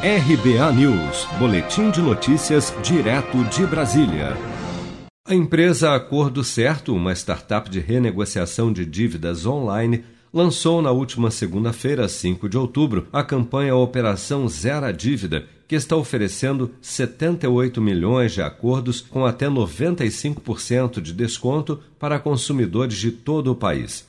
RBA News, Boletim de Notícias, direto de Brasília. A empresa Acordo Certo, uma startup de renegociação de dívidas online, lançou na última segunda-feira, 5 de outubro, a campanha Operação Zero Dívida, que está oferecendo 78 milhões de acordos com até 95% de desconto para consumidores de todo o país.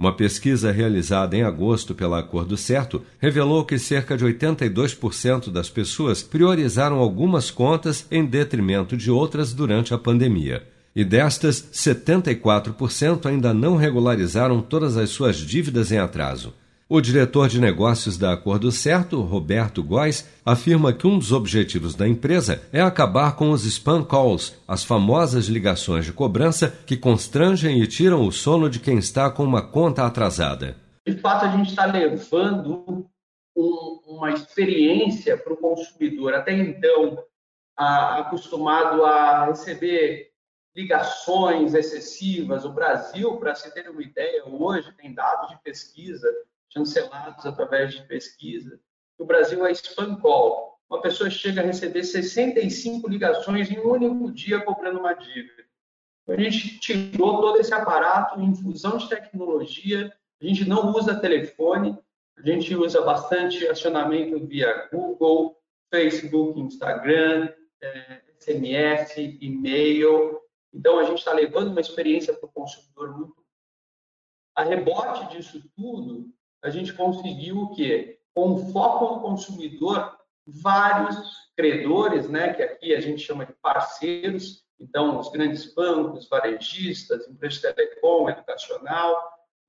Uma pesquisa realizada em agosto pela Acordo Certo revelou que cerca de 82% das pessoas priorizaram algumas contas em detrimento de outras durante a pandemia. E destas, 74% ainda não regularizaram todas as suas dívidas em atraso. O diretor de negócios da Acordo Certo, Roberto Góes, afirma que um dos objetivos da empresa é acabar com os spam calls, as famosas ligações de cobrança que constrangem e tiram o sono de quem está com uma conta atrasada. De fato, a gente está levando um, uma experiência para o consumidor, até então a, acostumado a receber ligações excessivas. O Brasil, para se ter uma ideia, hoje tem dados de pesquisa chancelados através de pesquisa. O Brasil é spam call. Uma pessoa chega a receber 65 ligações em um único dia cobrando uma dívida. A gente tirou todo esse aparato em fusão de tecnologia. A gente não usa telefone, a gente usa bastante acionamento via Google, Facebook, Instagram, SMS, é, e-mail. Então, a gente está levando uma experiência para o consumidor muito. A rebote disso tudo, a gente conseguiu o quê? Com foco no consumidor, vários credores, né, que aqui a gente chama de parceiros, então os grandes bancos, varejistas, empresas de telecom, educacional,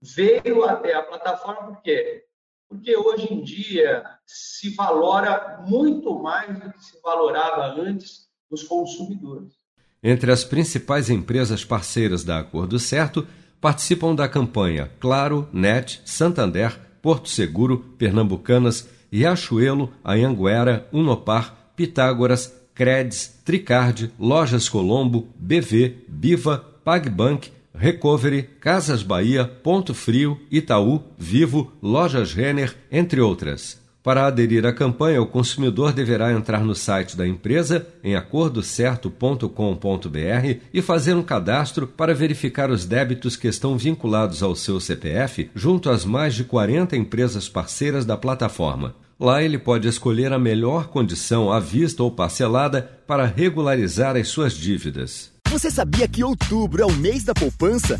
veio até a plataforma por quê? Porque hoje em dia se valora muito mais do que se valorava antes os consumidores. Entre as principais empresas parceiras da Acordo Certo participam da campanha Claro, NET, Santander, Porto Seguro, Pernambucanas, Riachuelo, Anhanguera, Unopar, Pitágoras, Creds, Tricard, Lojas Colombo, BV, Biva, PagBank, Recovery, Casas Bahia, Ponto Frio, Itaú, Vivo, Lojas Renner, entre outras. Para aderir à campanha, o consumidor deverá entrar no site da empresa em acordocerto.com.br e fazer um cadastro para verificar os débitos que estão vinculados ao seu CPF junto às mais de 40 empresas parceiras da plataforma. Lá ele pode escolher a melhor condição à vista ou parcelada para regularizar as suas dívidas. Você sabia que outubro é o mês da poupança?